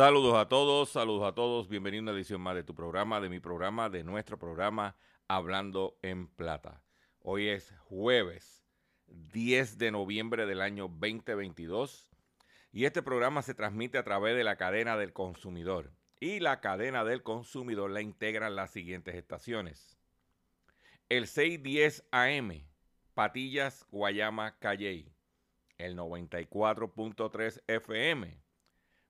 Saludos a todos, saludos a todos. Bienvenido a una edición más de tu programa, de mi programa, de nuestro programa Hablando en Plata. Hoy es jueves 10 de noviembre del año 2022 y este programa se transmite a través de la cadena del consumidor. Y la cadena del consumidor la integran las siguientes estaciones. El 610 AM, Patillas, Guayama, Calley. El 94.3 FM,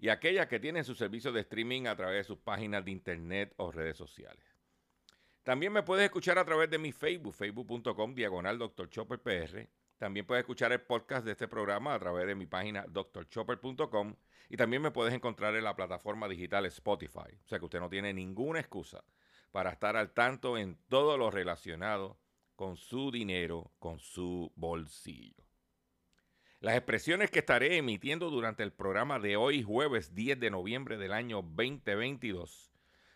y aquellas que tienen su servicio de streaming a través de sus páginas de internet o redes sociales. También me puedes escuchar a través de mi Facebook, facebook.com, diagonal Dr. Chopper PR. También puedes escuchar el podcast de este programa a través de mi página drchopper.com y también me puedes encontrar en la plataforma digital Spotify. O sea que usted no tiene ninguna excusa para estar al tanto en todo lo relacionado con su dinero, con su bolsillo. Las expresiones que estaré emitiendo durante el programa de hoy, jueves 10 de noviembre del año 2022,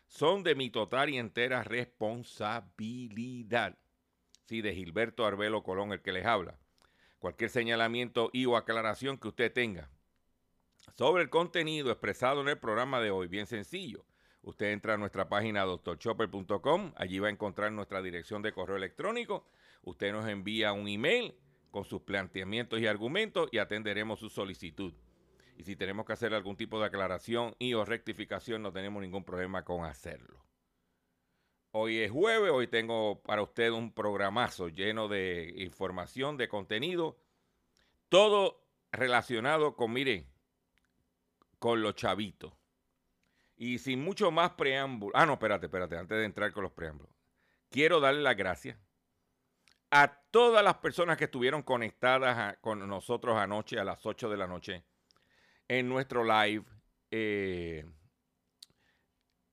son de mi total y entera responsabilidad. Sí, de Gilberto Arbelo Colón, el que les habla. Cualquier señalamiento y o aclaración que usted tenga sobre el contenido expresado en el programa de hoy, bien sencillo. Usted entra a nuestra página doctorchopper.com, allí va a encontrar nuestra dirección de correo electrónico. Usted nos envía un email con sus planteamientos y argumentos y atenderemos su solicitud. Y si tenemos que hacer algún tipo de aclaración y o rectificación, no tenemos ningún problema con hacerlo. Hoy es jueves, hoy tengo para usted un programazo lleno de información, de contenido, todo relacionado con, mire, con los chavitos. Y sin mucho más preámbulo. Ah, no, espérate, espérate, antes de entrar con los preámbulos. Quiero darle las gracias a todas las personas que estuvieron conectadas con nosotros anoche a las 8 de la noche en nuestro live, eh,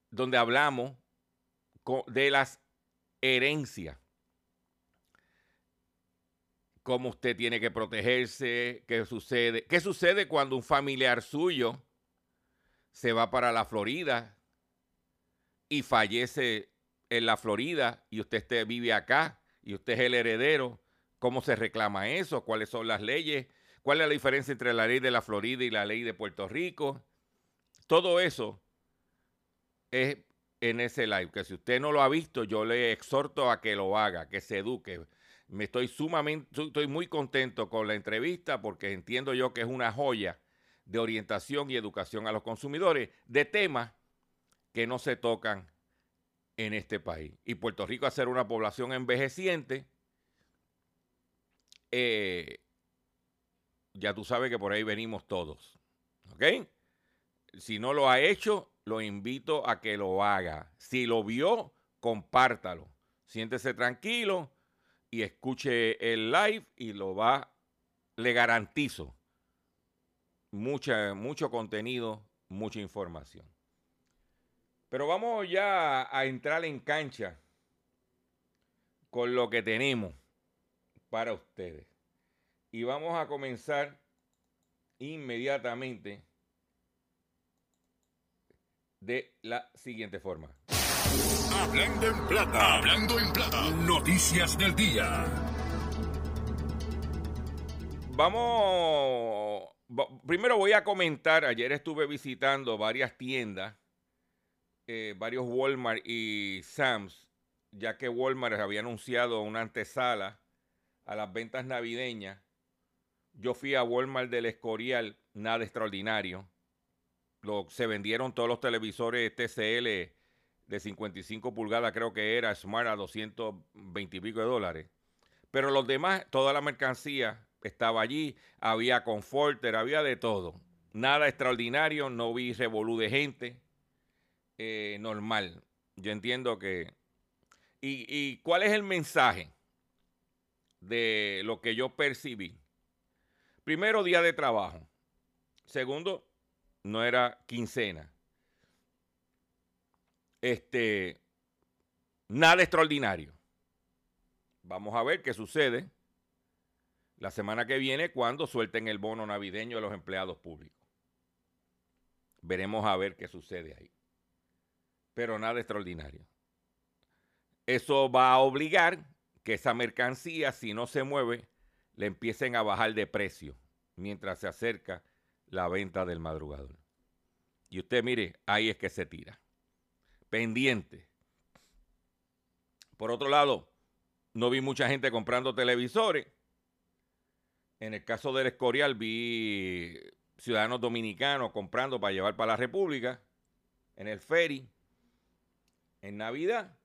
donde hablamos de las herencias. Cómo usted tiene que protegerse, qué sucede, qué sucede cuando un familiar suyo se va para la Florida y fallece en la Florida y usted vive acá y usted es el heredero, ¿cómo se reclama eso? ¿Cuáles son las leyes? ¿Cuál es la diferencia entre la ley de la Florida y la ley de Puerto Rico? Todo eso es en ese live, que si usted no lo ha visto, yo le exhorto a que lo haga, que se eduque. Me estoy sumamente, su- estoy muy contento con la entrevista porque entiendo yo que es una joya de orientación y educación a los consumidores de temas que no se tocan en este país. Y Puerto Rico, a ser una población envejeciente, eh, ya tú sabes que por ahí venimos todos. Si no lo ha hecho, lo invito a que lo haga. Si lo vio, compártalo. Siéntese tranquilo y escuche el live y lo va, le garantizo, mucha, mucho contenido, mucha información. Pero vamos ya a entrar en cancha con lo que tenemos para ustedes. Y vamos a comenzar inmediatamente de la siguiente forma. Hablando en plata. Hablando en plata. Noticias del día. Vamos, va- primero voy a comentar, ayer estuve visitando varias tiendas, eh, varios Walmart y Sam's, ya que Walmart había anunciado una antesala a las ventas navideñas. Yo fui a Walmart del Escorial, nada extraordinario. Lo- se vendieron todos los televisores TCL de 55 pulgadas, creo que era Smart a 220 y pico de dólares. Pero los demás, toda la mercancía estaba allí, había Comforter, había de todo. Nada extraordinario, no vi revolú de gente, eh, normal. Yo entiendo que... ¿Y, ¿Y cuál es el mensaje de lo que yo percibí? Primero, día de trabajo. Segundo, no era quincena. Este, nada extraordinario. Vamos a ver qué sucede la semana que viene cuando suelten el bono navideño a los empleados públicos. Veremos a ver qué sucede ahí. Pero nada extraordinario. Eso va a obligar que esa mercancía, si no se mueve, le empiecen a bajar de precio mientras se acerca la venta del madrugador. Y usted mire, ahí es que se tira. Pendiente. Por otro lado, no vi mucha gente comprando televisores. En el caso del Escorial vi ciudadanos dominicanos comprando para llevar para la República, en el ferry, en Navidad,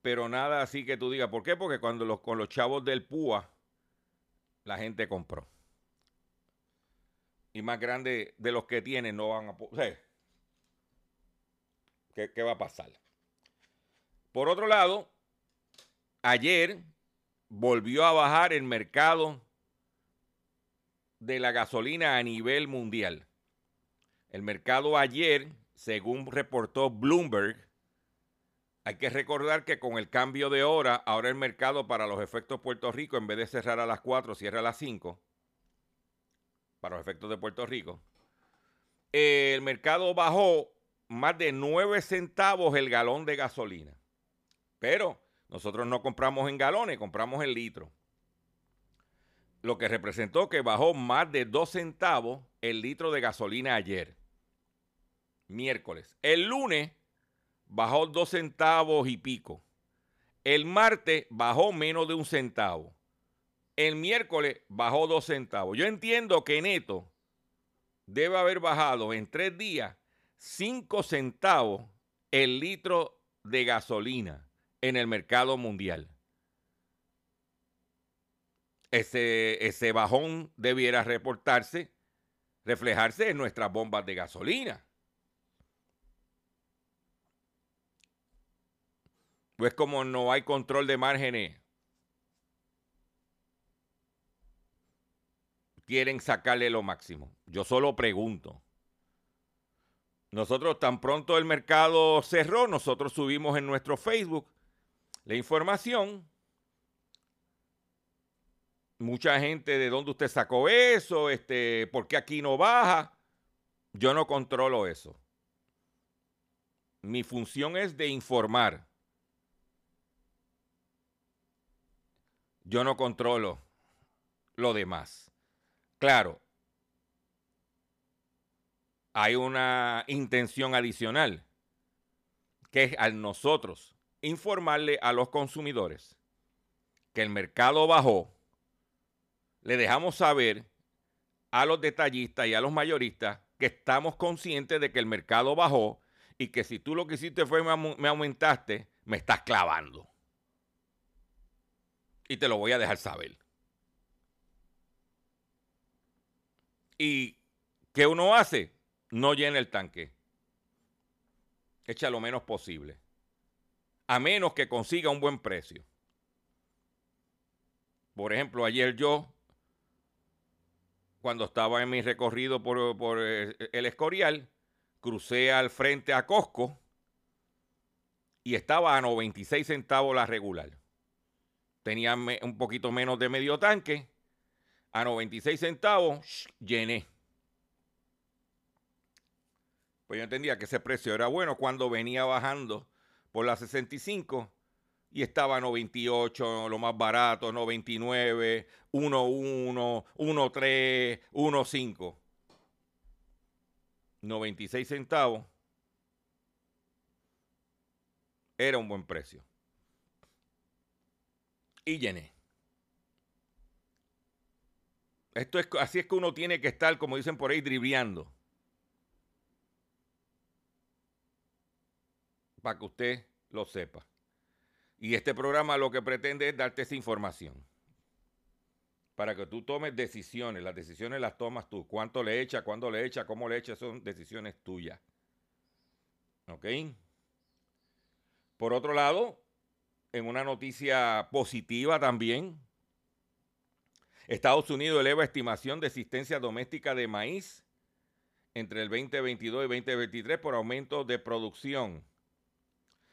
pero nada así que tú digas, ¿por qué? Porque cuando los, con los chavos del PUA, la gente compró. Y más grande de los que tienen no van a... o sea, ¿qué, qué va a pasar? Por otro lado, ayer volvió a bajar el mercado de la gasolina a nivel mundial. El mercado ayer, según reportó Bloomberg, hay que recordar que con el cambio de hora, ahora el mercado para los efectos Puerto Rico, en vez de cerrar a las 4, cierra a las 5, para los efectos de Puerto Rico. El mercado bajó más de 9 centavos el galón de gasolina. Pero nosotros no compramos en galones, compramos en litros. Lo que representó que bajó más de 2 centavos el litro de gasolina ayer, miércoles. El lunes bajó 2 centavos y pico. El martes bajó menos de un centavo. El miércoles bajó 2 centavos. Yo entiendo que neto debe haber bajado en tres días 5 centavos el litro de gasolina en el mercado mundial. Ese, ese bajón debiera reportarse, reflejarse en nuestras bombas de gasolina. Pues como no hay control de márgenes, quieren sacarle lo máximo. Yo solo pregunto. Nosotros tan pronto el mercado cerró, nosotros subimos en nuestro Facebook la información. Mucha gente, ¿de dónde usted sacó eso? Este, ¿Por qué aquí no baja? Yo no controlo eso. Mi función es de informar. Yo no controlo lo demás. Claro, hay una intención adicional, que es al nosotros informarle a los consumidores que el mercado bajó, le dejamos saber a los detallistas y a los mayoristas que estamos conscientes de que el mercado bajó y que si tú lo que hiciste fue me aumentaste, me estás clavando. Y te lo voy a dejar saber. ¿Y qué uno hace? No llena el tanque. Echa lo menos posible. A menos que consiga un buen precio. Por ejemplo, ayer yo, cuando estaba en mi recorrido por, eh, el Escorial, crucé al frente a Costco y estaba a 96 centavos la regular. Tenía un poquito menos de medio tanque. A 96 centavos, llené. Pues yo entendía que ese precio era bueno cuando venía bajando por las 65 y estaba 98, lo más barato, 99, 1.1, 1.3, 1.5. 96 centavos era un buen precio. Y llené. Esto es, así es que uno tiene que estar, como dicen por ahí, dribleando. Para que usted lo sepa. Y este programa lo que pretende es darte esa información. Para que tú tomes decisiones. Las decisiones las tomas tú. Cuánto le echa, cuándo le echa, cómo le echa, son decisiones tuyas. ¿Ok? Por otro lado, en una noticia positiva también, Estados Unidos eleva estimación de existencia doméstica de maíz entre el 2022 y 2023 por aumento de producción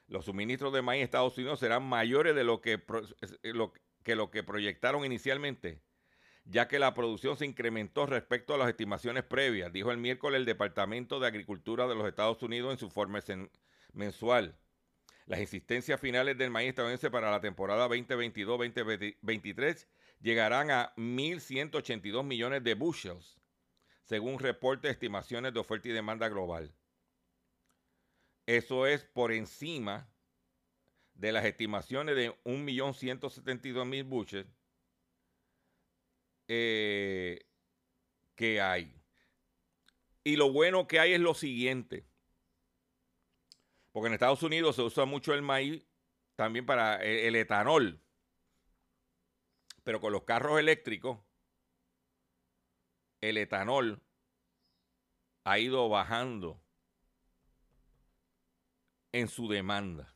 los suministros de maíz a Estados Unidos serán mayores de lo que, lo, que lo que proyectaron inicialmente, ya que la producción se incrementó respecto a las estimaciones previas, dijo el miércoles el Departamento de Agricultura de los Estados Unidos en su informe mensual. Las existencias finales del maíz estadounidense para la temporada 2022-2023 llegarán a 1.182 millones de bushels, según reporte de estimaciones de oferta y demanda global. Eso es por encima de las estimaciones de 1.172.000 buches eh, que hay. Y lo bueno que hay es lo siguiente. Porque en Estados Unidos se usa mucho el maíz también para el etanol. Pero con los carros eléctricos, el etanol ha ido bajando en su demanda.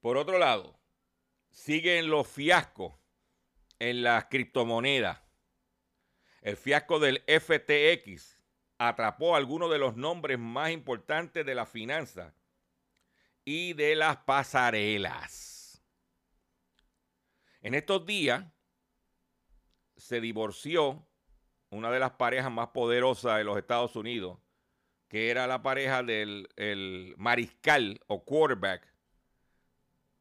Por otro lado, siguen los fiascos en las criptomonedas. El fiasco del FTX atrapó algunos de los nombres más importantes de la finanza y de las pasarelas. En estos días se divorció una de las parejas más poderosas de los Estados Unidos, que era la pareja del mariscal o quarterback,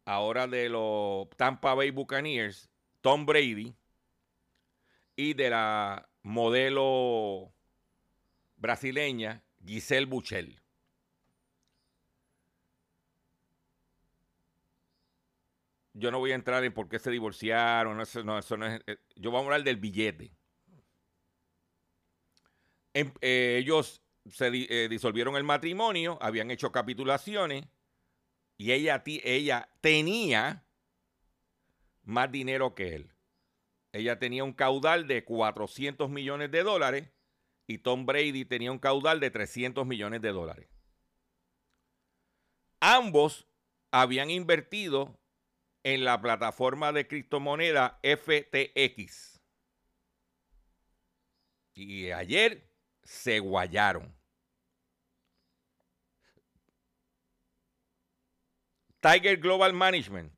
ahora de los Tampa Bay Buccaneers, Tom Brady, y de la modelo brasileña Giselle Buchel. Yo no voy a entrar en por qué se divorciaron, no, eso no es, eh, yo voy a hablar del billete. Em, eh, ellos se eh, disolvieron el matrimonio, habían hecho capitulaciones y ella, ella tenía más dinero que él. Ella tenía un caudal de 400 millones de dólares y Tom Brady tenía un caudal de 300 millones de dólares. Ambos habían invertido en la plataforma de criptomoneda FTX. Y ayer se guayaron. Tiger Global Management,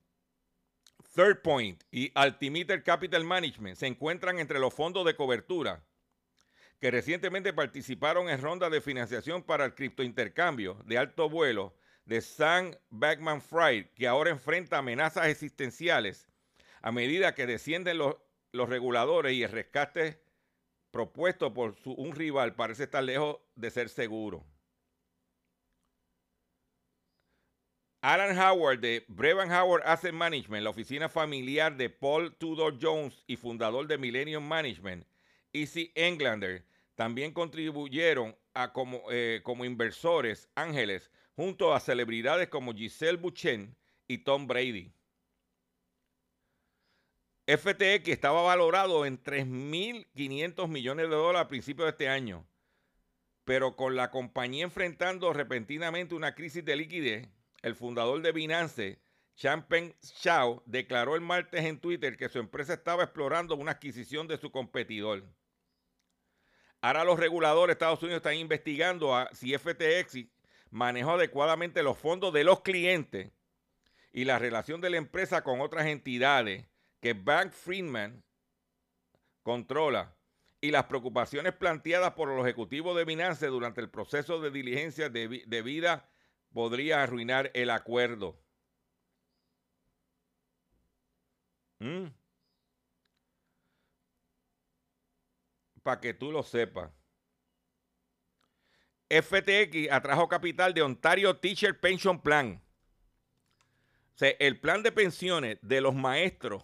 Third Point y Altimeter Capital Management se encuentran entre los fondos de cobertura que recientemente participaron en rondas de financiación para el criptointercambio de alto vuelo de Sam Backman Fried, que ahora enfrenta amenazas existenciales a medida que descienden los, reguladores y el rescate propuesto por un rival parece estar lejos de ser seguro. Alan Howard de Brevan Howard Asset Management, la oficina familiar de Paul Tudor Jones y fundador de Millennium Management, Easy Englander, también contribuyeron a como, eh, como inversores ángeles junto a celebridades como Giselle Bouchen y Tom Brady. FTX estaba valorado en 3.500 millones de dólares a principios de este año, pero con la compañía enfrentando repentinamente una crisis de liquidez, el fundador de Binance, Champagne Chao, declaró el martes en Twitter que su empresa estaba explorando una adquisición de su competidor. Ahora los reguladores de Estados Unidos están investigando si FTX manejó adecuadamente los fondos de los clientes y la relación de la empresa con otras entidades que Bank Friedman controla y las preocupaciones planteadas por los ejecutivos de Binance durante el proceso de diligencia debida podría arruinar el acuerdo. ¿Mm? Para que tú lo sepas. FTX atrajo capital de Ontario Teacher Pension Plan. O sea, el plan de pensiones de los maestros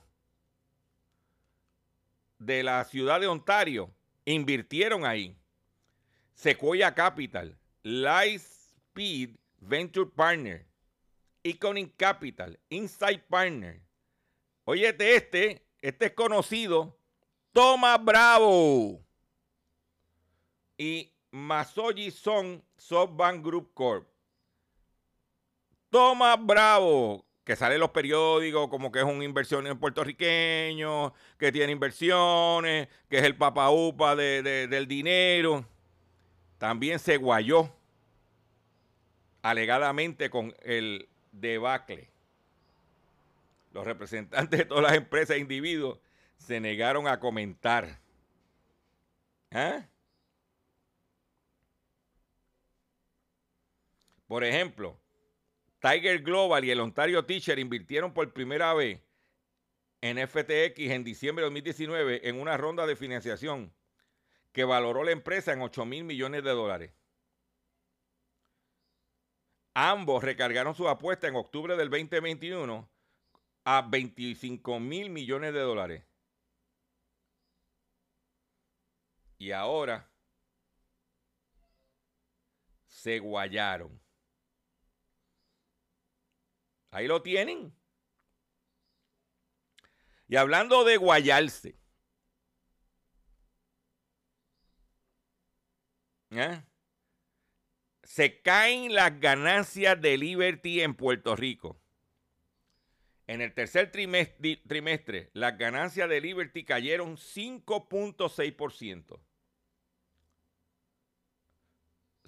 de la ciudad de Ontario invirtieron ahí. Sequoia Capital, Lightspeed Venture Partner, Iconic Capital, Insight Partner. Óyete este, este es conocido, Toma Bravo. Y Masoji Son SoftBank Group Corp. Toma Bravo, que sale en los periódicos como que es un inversión en puertorriqueño, que tiene inversiones, que es el papaupa de, del dinero. También se guayó alegadamente con el debacle. Los representantes de todas las empresas e individuos se negaron a comentar. ¿Ah? Por ejemplo, Tiger Global y el Ontario Teacher invirtieron por primera vez en FTX en diciembre de 2019 en una ronda de financiación que valoró la empresa en 8 mil millones de dólares. Ambos recargaron su apuesta en octubre del 2021 a 25 mil millones de dólares. Y ahora se guayaron. Ahí lo tienen. Y hablando de guayarse. ¿eh? se caen las ganancias de Liberty en Puerto Rico. En el tercer trimestre, las ganancias de Liberty cayeron 5.6%.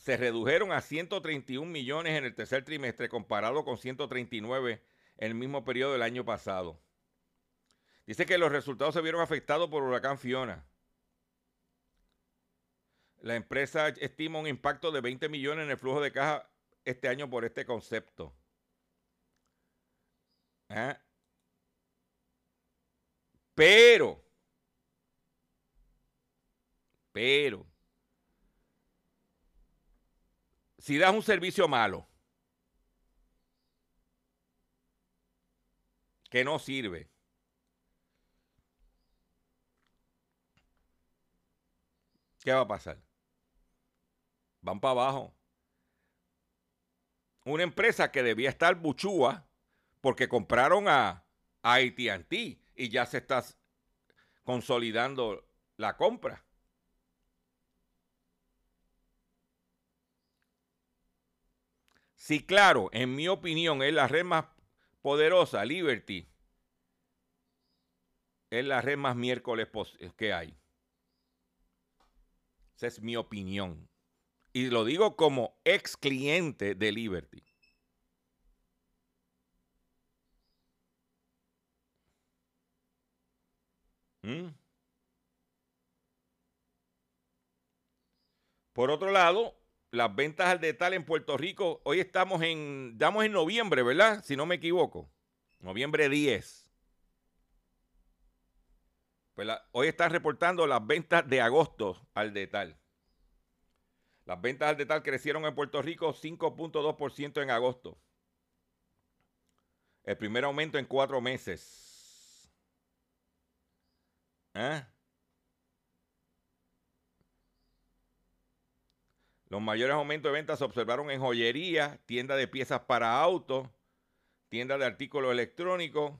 Se redujeron a 131 millones en el tercer trimestre comparado con 139 en el mismo periodo del año pasado. Dice que los resultados se vieron afectados por huracán Fiona. La empresa estima un impacto de 20 millones en el flujo de caja este año por este concepto. ¿Ah? Pero, pero, si das un servicio malo, que no sirve, ¿qué va a pasar? van para abajo. Una empresa que debía estar buchúa porque compraron a, ATT y ya se está consolidando la compra. Sí, claro, en mi opinión es la red más poderosa, Liberty. Es la red más miércoles que hay. Esa es mi opinión. Y lo digo como ex cliente de Liberty. ¿Mm? Por otro lado, las ventas al detalle en Puerto Rico, hoy estamos en, damos en noviembre, ¿verdad? Si no me equivoco. Noviembre 10. Pues hoy están reportando las ventas de agosto al detalle. Las ventas al detalle crecieron en Puerto Rico 5.2% en agosto. El primer aumento en cuatro meses. ¿Eh? Los mayores aumentos de ventas se observaron en joyería, tiendas de piezas para autos, tiendas de artículos electrónicos,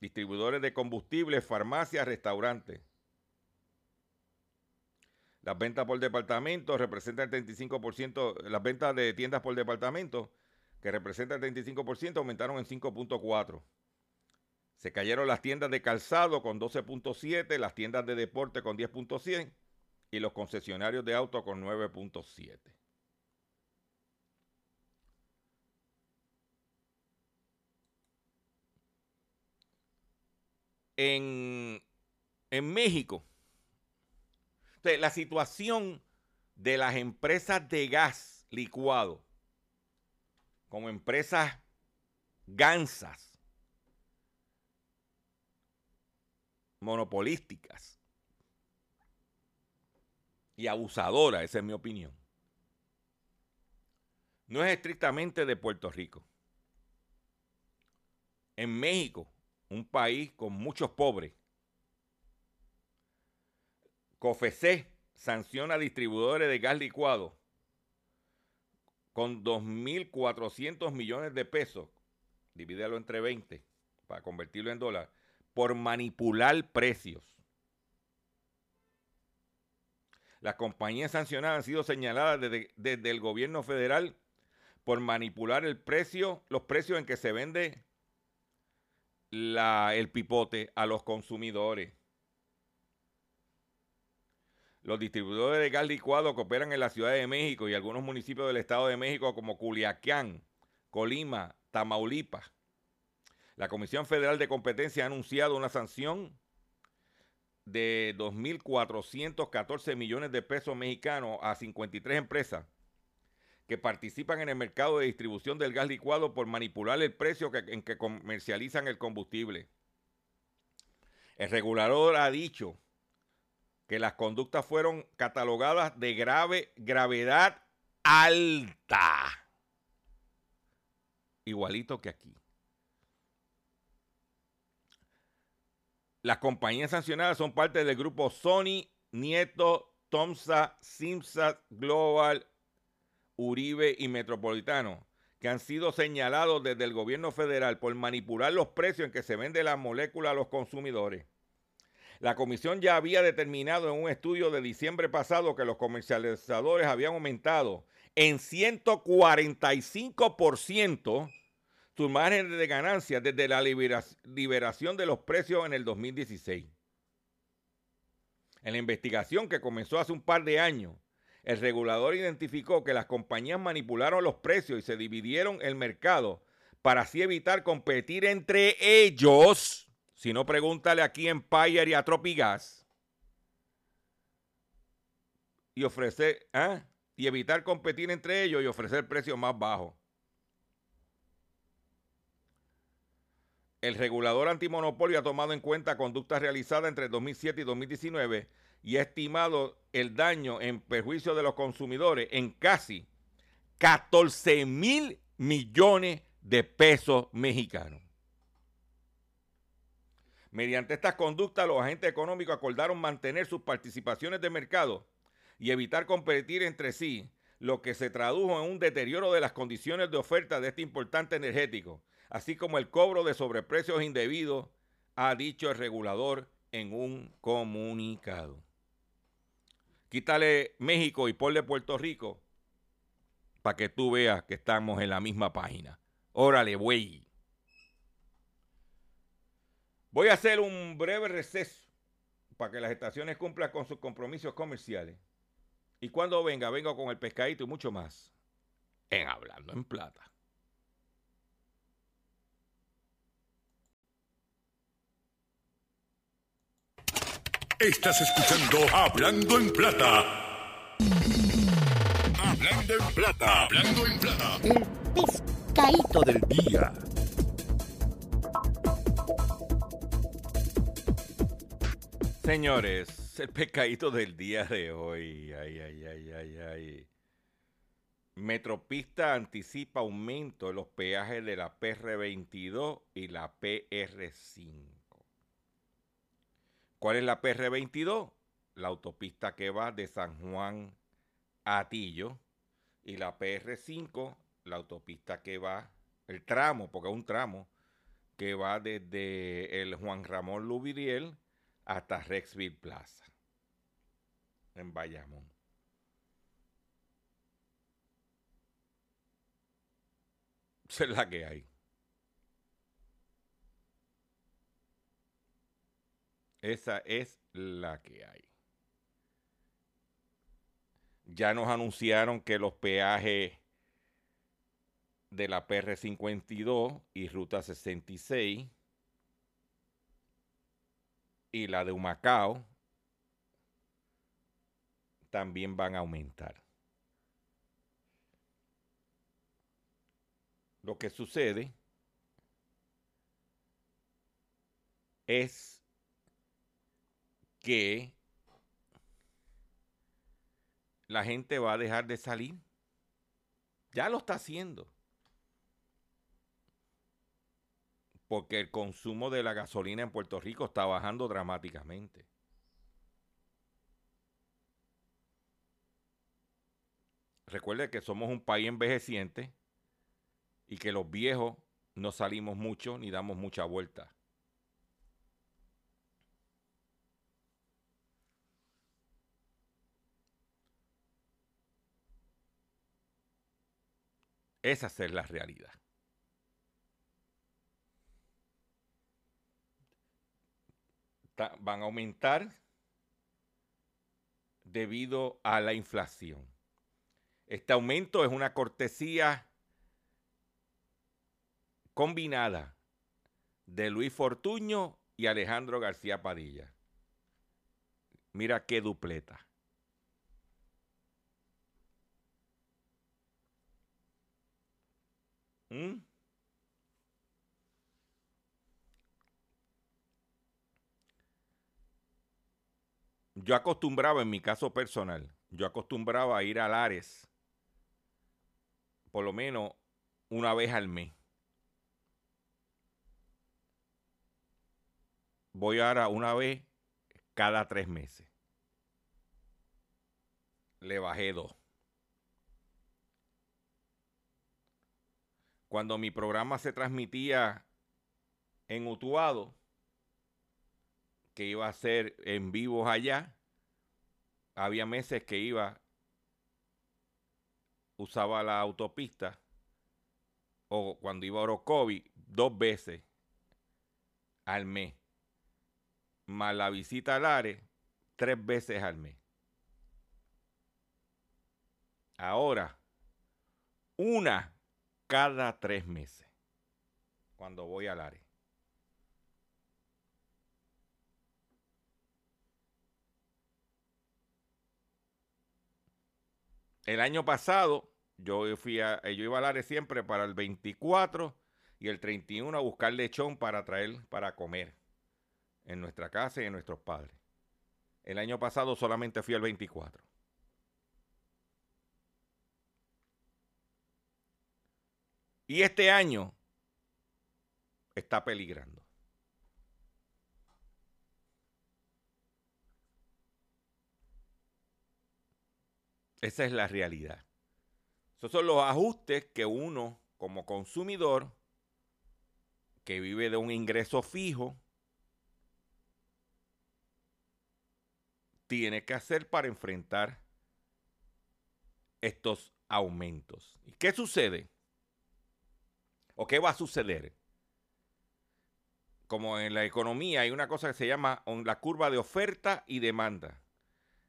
distribuidores de combustibles, farmacias, restaurantes. Las ventas por departamento representan el 35%, las ventas de tiendas por departamento, que representan el 35%, aumentaron en 5.4%. Se cayeron las tiendas de calzado con 12.7, las tiendas de deporte con 10.100 y los concesionarios de auto con 9.7. En, en México, la situación de las empresas de gas licuado como empresas gansas, monopolísticas, y abusadora, esa es mi opinión. No es estrictamente de Puerto Rico. En México, un país con muchos pobres, COFECE sanciona distribuidores de gas licuado con 2.400 millones de pesos, divídelo entre 20 para convertirlo en dólar, por manipular precios. Las compañías sancionadas han sido señaladas desde, el gobierno federal por manipular el precio, los precios en que se vende el pipote a los consumidores. Los distribuidores de gas licuado que operan en la Ciudad de México y algunos municipios del Estado de México como Culiacán, Colima, Tamaulipas. La Comisión Federal de Competencia ha anunciado una sanción de 2.414 millones de pesos mexicanos a 53 empresas que participan en el mercado de distribución del gas licuado por manipular el precio en que comercializan el combustible. El regulador ha dicho que las conductas fueron catalogadas de grave gravedad alta. Igualito que aquí. Las compañías sancionadas son parte del grupo Sony, Nieto, Tomsa, Simsa, Global, Uribe y Metropolitano, que han sido señalados desde el gobierno federal por manipular los precios en que se vende la molécula a los consumidores. La comisión ya había determinado en un estudio de diciembre pasado que los comercializadores habían aumentado en 145% sus márgenes de ganancia desde la liberación de los precios en el 2016. En la investigación que comenzó hace un par de años, el regulador identificó que las compañías manipularon los precios y se dividieron el mercado para así evitar competir entre ellos. Si no, pregúntale aquí en Empire y a Tropigas. Y ofrecer, ¿ah? y evitar competir entre ellos y ofrecer precios más bajos. El regulador antimonopolio ha tomado en cuenta conductas realizadas entre 2007 y 2019 y ha estimado el daño en perjuicio de los consumidores en casi 14 mil millones de pesos mexicanos. Mediante estas conductas, los agentes económicos acordaron mantener sus participaciones de mercado y evitar competir entre sí, lo que se tradujo en un deterioro de las condiciones de oferta de este importante energético, así como el cobro de sobreprecios indebidos, ha dicho el regulador en un comunicado. Quítale México y ponle Puerto Rico para que tú veas que estamos en la misma página. Órale, güey. Voy a hacer un breve receso para que las estaciones cumplan con sus compromisos comerciales. Y cuando venga, vengo con el pescadito y mucho más en Hablando en Plata. Estás escuchando Hablando en Plata. Hablando en plata. Hablando en plata. El pescadito del día. Señores, el pescadito del día de hoy. Ay, ay, ay, ay, ay. Metropista anticipa aumento de los peajes de la PR22 y la PR5. ¿Cuál es la PR22? La autopista que va de San Juan a Atillo y la PR5, la autopista que va, el tramo, porque es un tramo, que va desde el Juan Ramón Lubiriel hasta Rexville Plaza, en Bayamón. Esa es la que hay. Esa es la que hay. Ya nos anunciaron que los peajes de la PR52 y Ruta 66 y la de Humacao también van a aumentar. Lo que sucede es que la gente va a dejar de salir. Ya lo está haciendo. Porque el consumo de la gasolina en Puerto Rico está bajando dramáticamente. Recuerde que somos un país envejeciente y que los viejos no salimos mucho ni damos mucha vuelta. Esa es la realidad. van a aumentar debido a la inflación. Este aumento es una cortesía combinada de Luis Fortuño y Alejandro García Padilla. Mira qué dupleta. ¿Mm? Yo acostumbraba, en mi caso personal, yo acostumbraba a ir a Lares por lo menos una vez al mes. Voy ahora una vez cada tres meses. Le bajé dos. Cuando mi programa se transmitía en Utuado, que iba a ser en vivos allá, había meses que iba, usaba la autopista, o cuando iba a Orocovi, dos veces al mes, más la visita al ARE, tres veces al mes. Ahora, una cada tres meses cuando voy al área. El año pasado yo fui a, yo iba al área siempre para el 24 y el 31 a buscar lechón para traer para comer en nuestra casa y en nuestros padres. El año pasado solamente fui al 24. Y este año está peligrando. Esa es la realidad. Esos son los ajustes que uno como consumidor que vive de un ingreso fijo tiene que hacer para enfrentar estos aumentos. ¿Y qué sucede? ¿O qué va a suceder? Como en la economía hay una cosa que se llama la curva de oferta y demanda.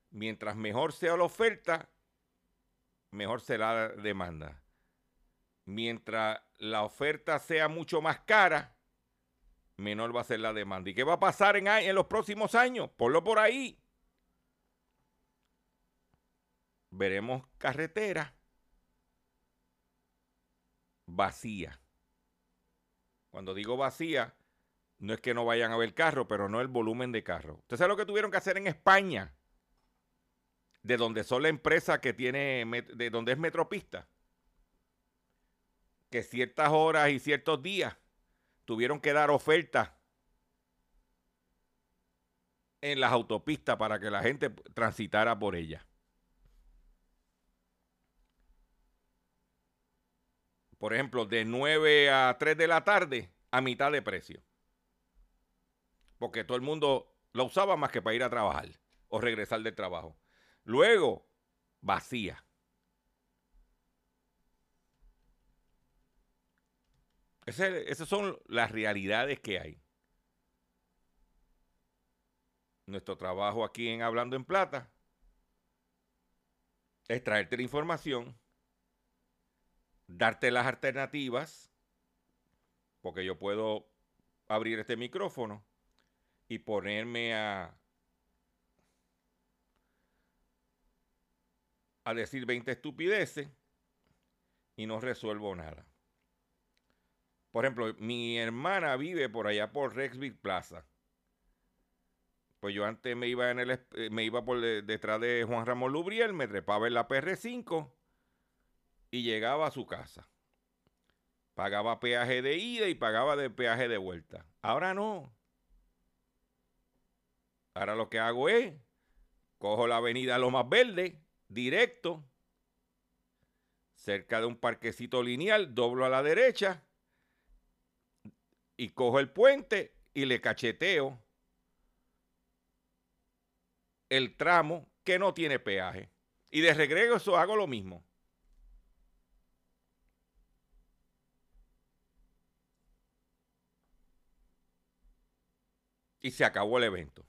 Mientras mejor sea la oferta, mejor será la demanda. Mientras la oferta sea mucho más cara, menor va a ser la demanda. ¿Y qué va a pasar en, en los próximos años? Ponlo por ahí. Veremos carreteras vacía. Cuando digo vacía, no es que no vayan a ver carro, pero no el volumen de carro. ¿Usted sabe lo que tuvieron que hacer en España? De donde son la empresa que tiene, de donde es Metropista. Que ciertas horas y ciertos días tuvieron que dar ofertas en las autopistas para que la gente transitara por ellas. Por ejemplo, de 9 a 3 de la tarde a mitad de precio. Porque todo el mundo lo usaba más que para ir a trabajar o regresar del trabajo. Luego, vacía. esas son las realidades que hay. Nuestro trabajo aquí en Hablando en Plata es traerte la información, darte las alternativas, porque yo puedo abrir este micrófono y ponerme a, a decir 20 estupideces y no resuelvo nada. Por ejemplo, mi hermana vive por allá por Rexville Plaza. Pues yo antes me iba en el eh, me iba por detrás de Juan Ramón Lubriel, me trepaba en la PR5 y llegaba a su casa. Pagaba peaje de ida y pagaba de peaje de vuelta. Ahora no. Ahora lo que hago es cojo la avenida Lomas Verde, directo, cerca de un parquecito lineal, doblo a la derecha y cojo el puente y le cacheteo el tramo que no tiene peaje. Y de regreso hago lo mismo. Y se acabó el evento.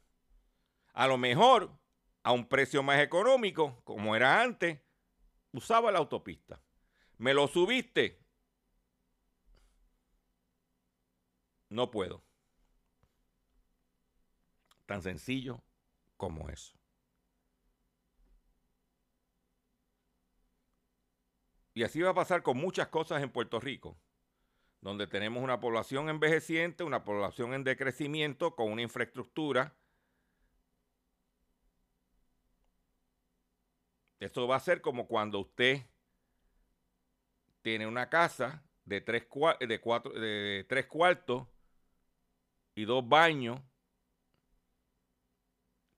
A lo mejor, a un precio más económico, como era antes, usaba la autopista. Me lo subiste. No puedo. Tan sencillo como eso. Y así va a pasar con muchas cosas en Puerto Rico, donde tenemos una población envejeciente, una población en decrecimiento, con una infraestructura. Esto va a ser como cuando usted tiene una casa de tres, de cuatro, de tres cuartos y dos baños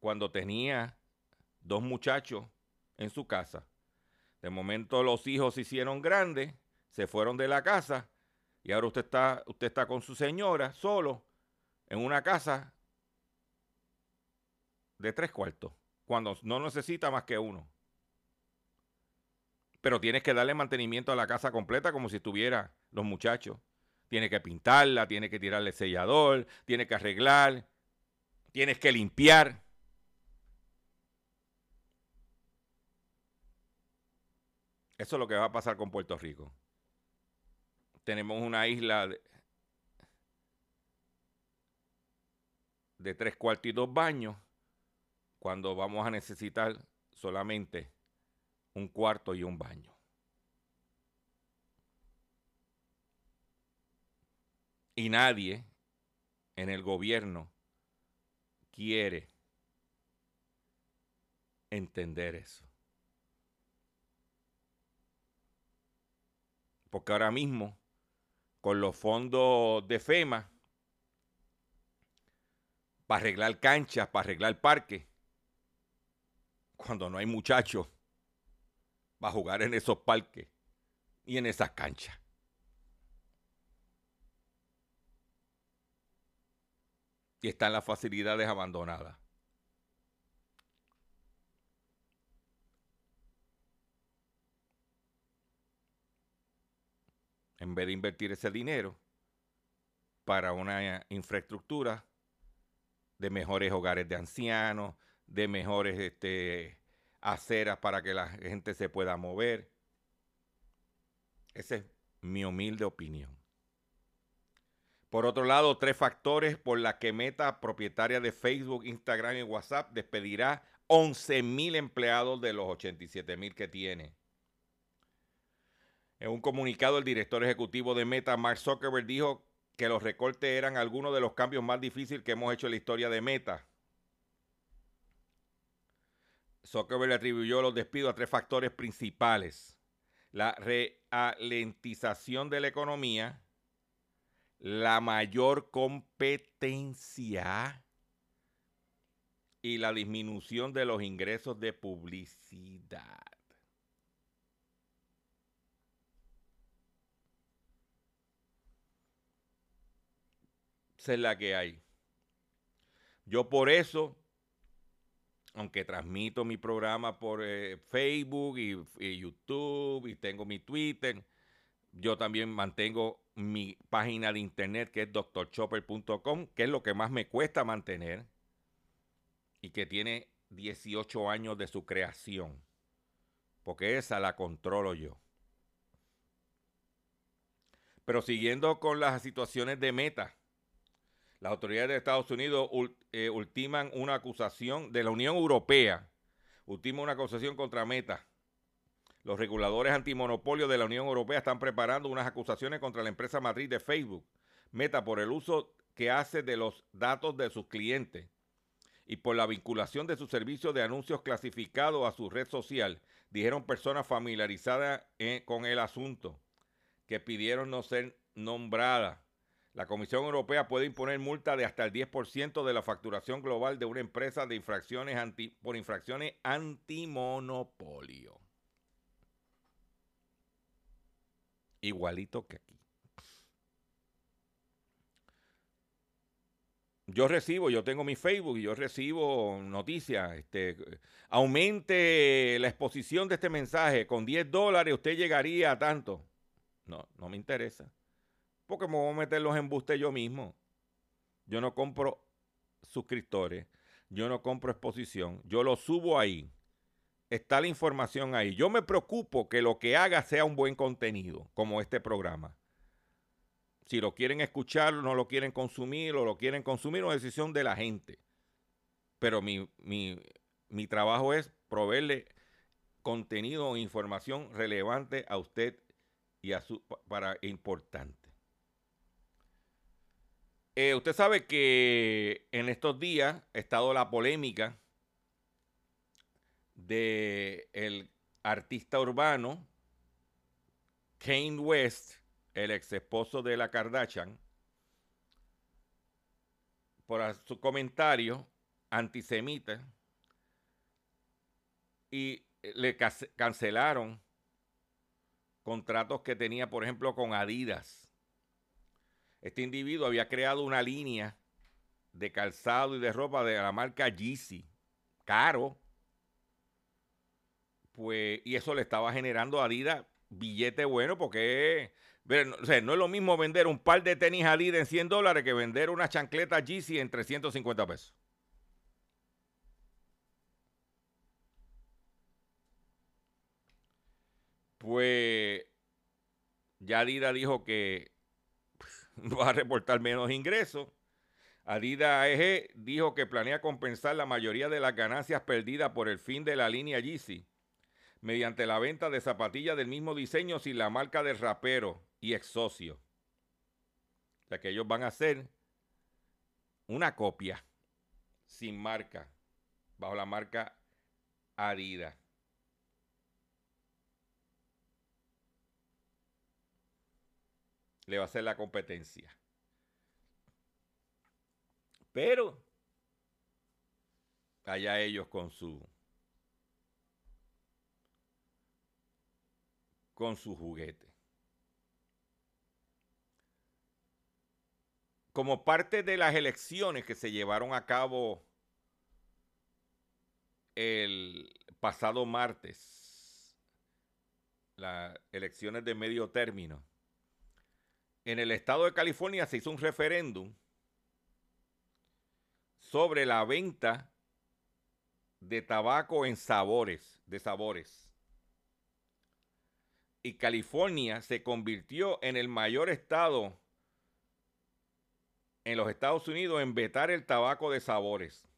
cuando tenía dos muchachos en su casa. De momento los hijos se hicieron grandes, se fueron de la casa y ahora usted está, usted está con su señora solo en una casa de tres cuartos, cuando no necesita más que uno. Pero tienes que darle mantenimiento a la casa completa como si estuviera los muchachos. Tiene que pintarla, tiene que tirarle sellador, tiene que arreglar, tienes que limpiar. Eso es lo que va a pasar con Puerto Rico. Tenemos una isla de, tres cuartos y dos baños cuando vamos a necesitar solamente un cuarto y un baño. Y nadie en el gobierno quiere entender eso. Porque ahora mismo, con los fondos de FEMA, para arreglar canchas, para arreglar parques, cuando no hay muchachos para jugar en esos parques y en esas canchas. Y están las facilidades abandonadas. En vez de invertir ese dinero para una infraestructura de mejores hogares de ancianos, de mejores este, aceras para que la gente se pueda mover. Esa es mi humilde opinión. Por otro lado, tres factores por la que Meta, propietaria de Facebook, Instagram y WhatsApp, despedirá 11 mil empleados de los 87 mil que tiene. En un comunicado, el director ejecutivo de Meta, Mark Zuckerberg, dijo que los recortes eran algunos de los cambios más difíciles que hemos hecho en la historia de Meta. Zuckerberg atribuyó los despidos a tres factores principales. La ralentización de la economía, la mayor competencia y la disminución de los ingresos de publicidad. Esa es la que hay. Yo por eso, aunque transmito mi programa por eh, Facebook y, YouTube y tengo mi Twitter, yo también mantengo mi página de internet que es doctorchopper.com, que es lo que más me cuesta mantener y que tiene 18 años de su creación, porque esa la controlo yo. Pero siguiendo con las situaciones de meta, las autoridades de Estados Unidos eh, ultiman una acusación de la Unión Europea, ultima una acusación contra Meta. Los reguladores antimonopolio de la Unión Europea están preparando unas acusaciones contra la empresa matriz de Facebook, Meta, por el uso que hace de los datos de sus clientes y por la vinculación de su servicio de anuncios clasificados a su red social, dijeron personas familiarizadas eh, con el asunto, que pidieron no ser nombradas. La Comisión Europea puede imponer multa de hasta el 10% de la facturación global de una empresa por infracciones antimonopolio. Igualito que aquí. Yo recibo, yo tengo mi Facebook y yo recibo noticias. Este, aumente la exposición de este mensaje. Con 10 dólares usted llegaría a tanto. No, no me interesa porque me voy a meter los embustes yo mismo. Yo no compro suscriptores, yo no compro exposición, yo lo subo ahí. Está la información ahí. Yo me preocupo que lo que haga sea un buen contenido, como este programa. Si lo quieren escuchar, no lo quieren consumir, o lo quieren consumir, una decisión de la gente. Pero mi, mi trabajo es proveerle contenido o información relevante a usted y a su para importante. Eh, usted sabe que en estos días ha estado la polémica de el artista urbano Kane West, el ex esposo de la Kardashian, por su comentario antisemita y le cancelaron contratos que tenía, por ejemplo, con Adidas este individuo había creado una línea de calzado y de ropa de la marca Yeezy, caro. Pues, y eso le estaba generando a Adidas billete bueno porque no es lo mismo vender un par de tenis Adidas en 100 dólares que vender una chancleta Yeezy en 350 pesos. Pues ya Adidas dijo que va a reportar menos ingresos. Adidas AEG dijo que planea compensar la mayoría de las ganancias perdidas por el fin de la línea Yeezy mediante la venta de zapatillas del mismo diseño sin la marca del rapero y ex socio. O sea que ellos van a hacer una copia sin marca, bajo la marca Adidas. Le va a hacer la competencia. Pero allá ellos con su con su juguete. Como parte de las elecciones que se llevaron a cabo el pasado martes, las elecciones de medio término, en el estado de California se hizo un referéndum sobre la venta de tabaco en sabores, de sabores. Y California se convirtió en el mayor estado en los Estados Unidos en vetar el tabaco de sabores.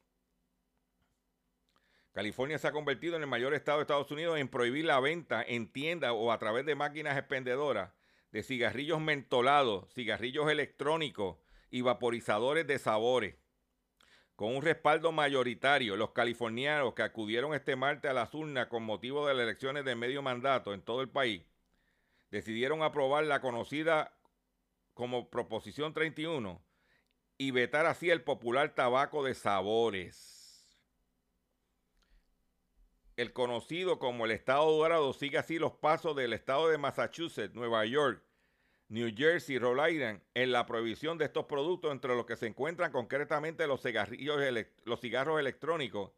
California se ha convertido en el mayor estado de Estados Unidos en prohibir la venta en tiendas o a través de máquinas expendedoras de cigarrillos mentolados, cigarrillos electrónicos y vaporizadores de sabores. Con un respaldo mayoritario, los californianos que acudieron este martes a las urnas con motivo de las elecciones de medio mandato en todo el país, decidieron aprobar la conocida como Proposición 31 y vetar así el popular tabaco de sabores el conocido como el Estado Dorado sigue así los pasos del Estado de Massachusetts, Nueva York, New Jersey, Rhode Island en la prohibición de estos productos, entre los que se encuentran concretamente los, cigarrillos, los cigarros electrónicos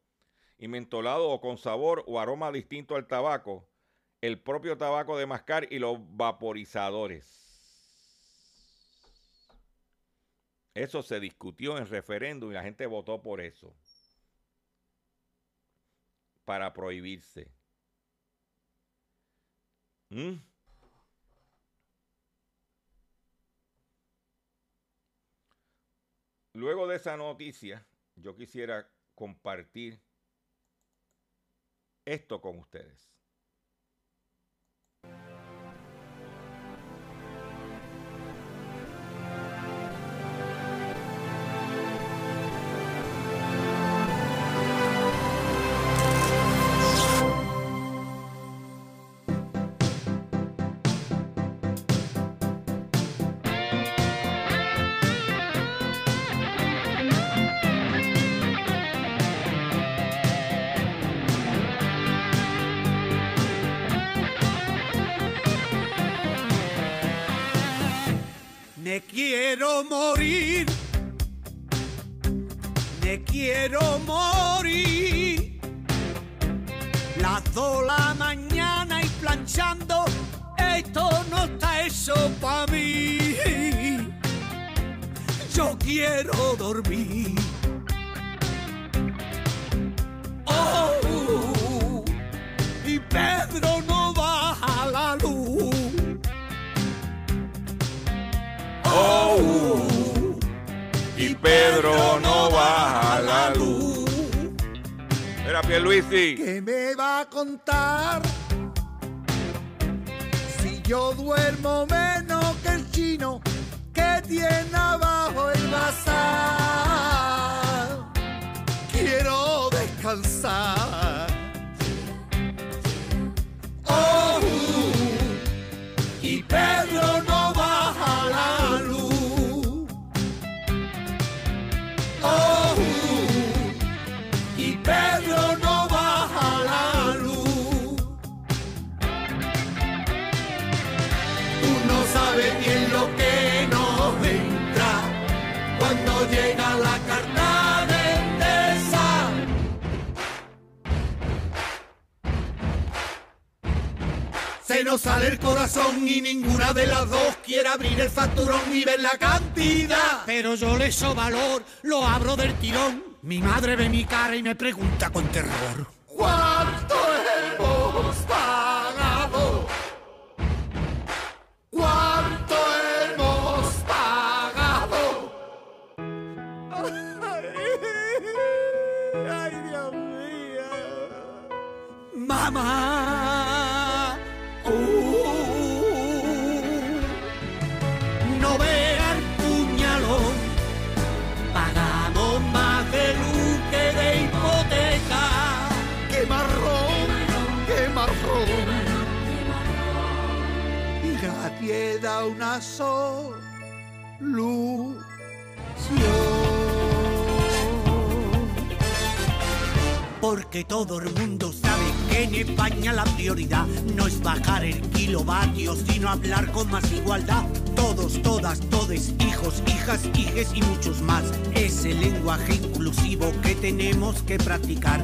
y mentolados o con sabor o aroma distinto al tabaco, el propio tabaco de mascar y los vaporizadores. Eso se discutió en referéndum y la gente votó por eso para prohibirse. ¿Mm? Luego de esa noticia, yo quisiera compartir esto con ustedes. Quiero morir, me quiero morir. Las dos la mañana y planchando, esto no está eso para mí. Yo quiero dormir. Oh, y Pedro no Oh, y Pedro no baja la luz. Era Pierluisi. ¿Qué me va a contar? Si yo duermo menos que el chino que tiene abajo el bazar. Quiero descansar. Oh, y Pedro Sale el corazón y ninguna de las dos quiere abrir el facturón y ver la cantidad. Pero yo le so valor, lo abro del tirón. Mi madre ve mi cara y me pregunta con terror. ¿Cuánto hemos pagado? ¿Cuánto hemos pagado? Ay, Dios mío. Mamá. Y nadie da una solución. Porque todo el mundo sabe que en España la prioridad no es bajar el kilovatio, sino hablar con más igualdad. Todos, todas, todes, hijos, hijas, hijes y muchos más. Es el lenguaje inclusivo que tenemos que practicar.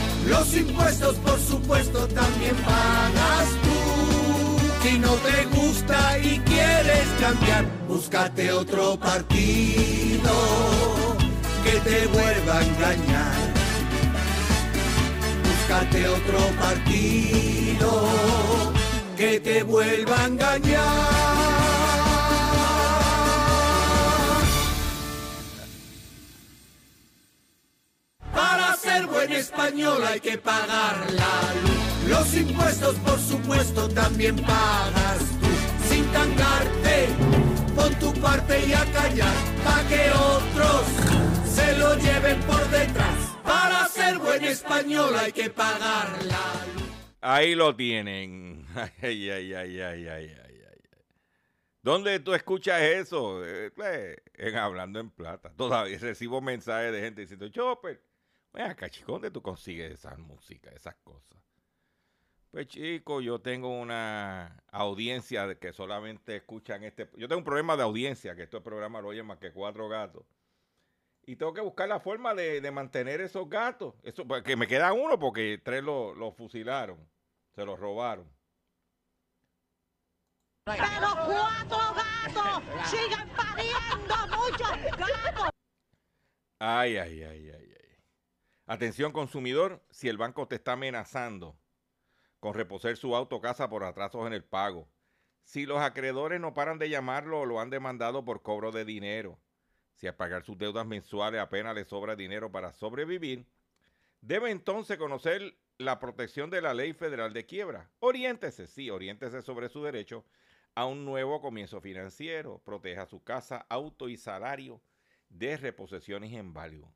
Los impuestos, por supuesto, también pagas tú. Si no te gusta y quieres cambiar, búscate otro partido que te vuelva a engañar. Búscate otro partido que te vuelva a engañar. Para ser buen español hay que pagar la luz. Los impuestos, por supuesto, también pagas tú. Sin tangarte, pon tu parte y a callar, pa' que otros se lo lleven por detrás. Para ser buen español hay que pagar la luz. Ahí lo tienen. Ay, ay, ay, ay, ay, ay. ¿Dónde tú escuchas eso? Eh, pues, en Hablando en Plata. Todavía recibo mensajes de gente diciendo, Chopper, ven acá, chico, ¿dónde tú consigues esa música, esas cosas? Pues chico, yo tengo una audiencia de que solamente escuchan este... Yo tengo un problema de audiencia, que este programa lo oyen más que cuatro gatos. Y tengo que buscar la forma de, de mantener esos gatos. Eso, pues, que me queda uno porque tres lo, lo fusilaron. Se los robaron. Pero cuatro gatos sigan pariendo muchos gatos. Ay, ay, ay, ay, ay. Atención consumidor, si el banco te está amenazando con reposer su auto o casa por atrasos en el pago, si los acreedores no paran de llamarlo o lo han demandado por cobro de dinero, si al pagar sus deudas mensuales apenas le sobra dinero para sobrevivir, debe entonces conocer la protección de la ley federal de quiebra. Oriéntese, sí, oriéntese sobre su derecho a un nuevo comienzo financiero. Proteja su casa, auto y salario de reposesiones en embargo.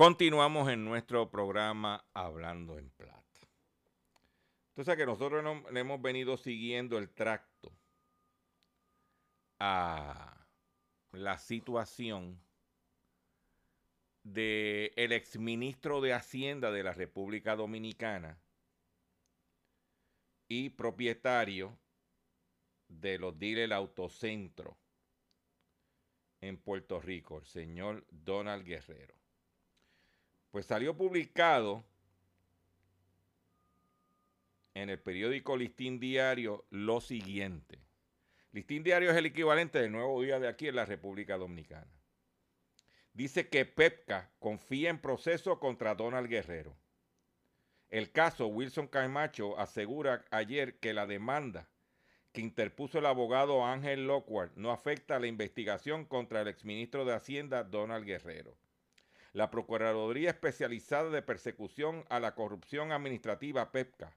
Continuamos en nuestro programa Hablando en Plata. Entonces, que nosotros no- le hemos venido siguiendo el tracto a la situación del el exministro de Hacienda de la República Dominicana y propietario de los dealers Autocentro en Puerto Rico, el señor Donald Guerrero. Pues salió publicado en el periódico Listín Diario lo siguiente. Listín Diario es el equivalente del Nuevo Día de aquí en la República Dominicana. Dice que PEPCA confía en proceso contra Donald Guerrero. El caso Wilson Camacho asegura ayer que la demanda que interpuso el abogado Ángel Lockhart no afecta a la investigación contra el exministro de Hacienda Donald Guerrero. La Procuraduría Especializada de Persecución a la Corrupción Administrativa PEPCA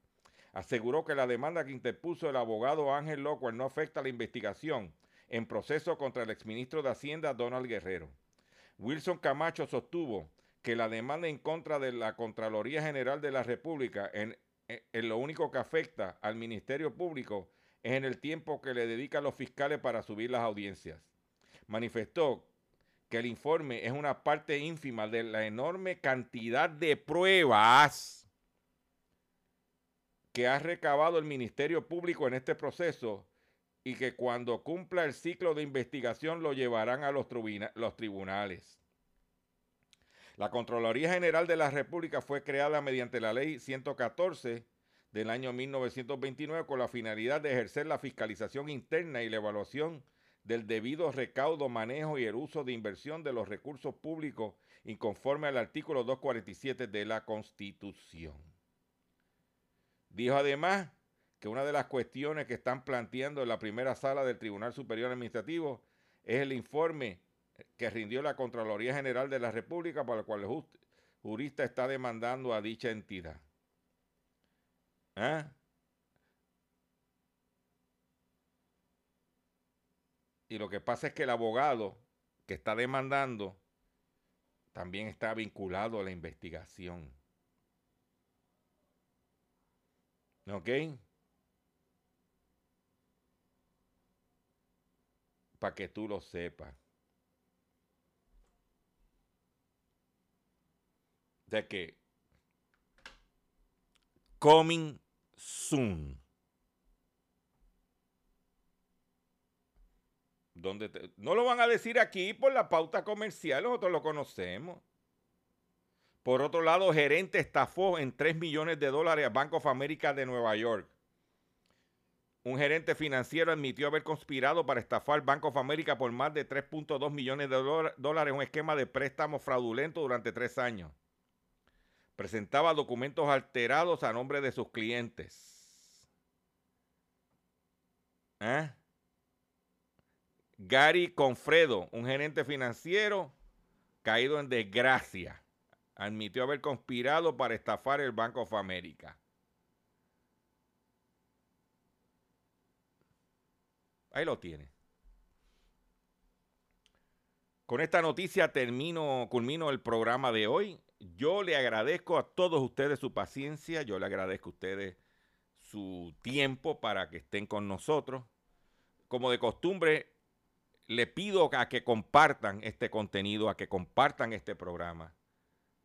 aseguró que la demanda que interpuso el abogado Ángel Lockhart no afecta la investigación en proceso contra el exministro de Hacienda Donald Guerrero. Wilson Camacho sostuvo que la demanda en contra de la Contraloría General de la República en, en lo único que afecta al Ministerio Público es en el tiempo que le dedican los fiscales para subir las audiencias. Manifestó que el informe es una parte ínfima de la enorme cantidad de pruebas que ha recabado el Ministerio Público en este proceso y que cuando cumpla el ciclo de investigación lo llevarán a los, tribuna- los tribunales. La Contraloría General de la República fue creada mediante la Ley 114 del año 1929 con la finalidad de ejercer la fiscalización interna y la evaluación del debido recaudo, manejo y el uso de inversión de los recursos públicos y conforme al artículo 247 de la Constitución. Dijo además que una de las cuestiones que están planteando en la primera sala del Tribunal Superior Administrativo es el informe que rindió la Contraloría General de la República para el cual el jurista está demandando a dicha entidad. ¿Ah? Y lo que pasa es que el abogado que está demandando también está vinculado a la investigación. ¿Ok? Para que tú lo sepas. De que coming soon. No lo van a decir aquí por la pauta comercial, nosotros lo conocemos. Por otro lado, gerente estafó en 3 millones de dólares a Bank of America de Nueva York. Un gerente financiero admitió haber conspirado para estafar Bank of America por más de 3.2 millones de dólares en un esquema de préstamo fraudulento durante tres años. Presentaba documentos alterados a nombre de sus clientes. ¿Eh? Gary Confredo, un gerente financiero caído en desgracia, admitió haber conspirado para estafar el Banco of America. Ahí lo tiene. Con esta noticia termino, culmino el programa de hoy. Yo le agradezco a todos ustedes su paciencia, yo le agradezco a ustedes su tiempo para que estén con nosotros. Como de costumbre, le pido a que compartan este contenido, a que compartan este programa,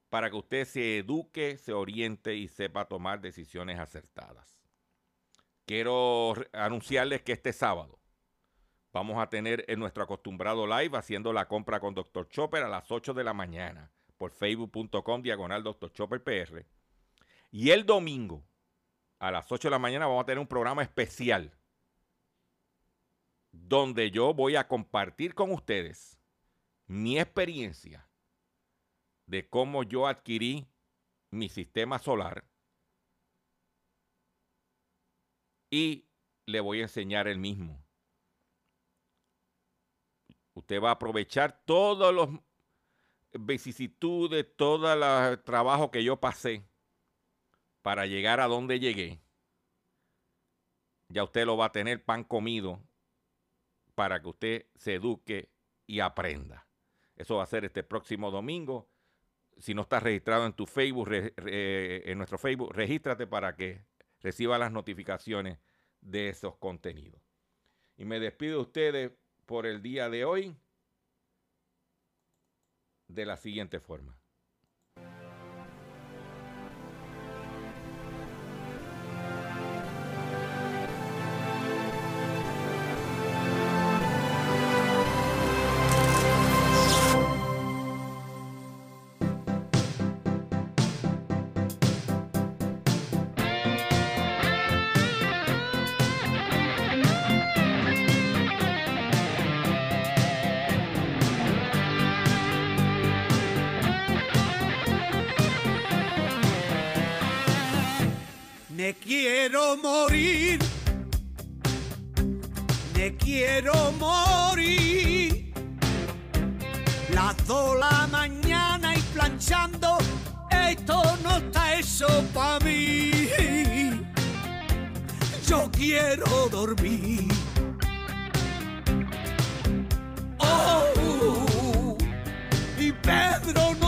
para que usted se eduque, se oriente y sepa tomar decisiones acertadas. Quiero anunciarles que este sábado vamos a tener en nuestro acostumbrado live haciendo la compra con Dr. Chopper a las 8 de la mañana por facebook.com diagonal Dr. Chopper PR. Y el domingo a las 8 de la mañana vamos a tener un programa especial donde yo voy a compartir con ustedes mi experiencia de cómo yo adquirí mi sistema solar y le voy a enseñar el mismo. Usted va a aprovechar todos los vicisitudes, todo el trabajo que yo pasé para llegar a donde llegué. Ya usted lo va a tener pan comido para que usted se eduque y aprenda. Eso va a ser este próximo domingo. Si no estás registrado en tu Facebook, en nuestro Facebook, regístrate para que reciba las notificaciones de esos contenidos. Y me despido de ustedes por el día de hoy de la siguiente forma. quiero morir, me quiero morir. Las dos la mañana y planchando, esto no está eso para mí. Yo quiero dormir. Oh, y Pedro no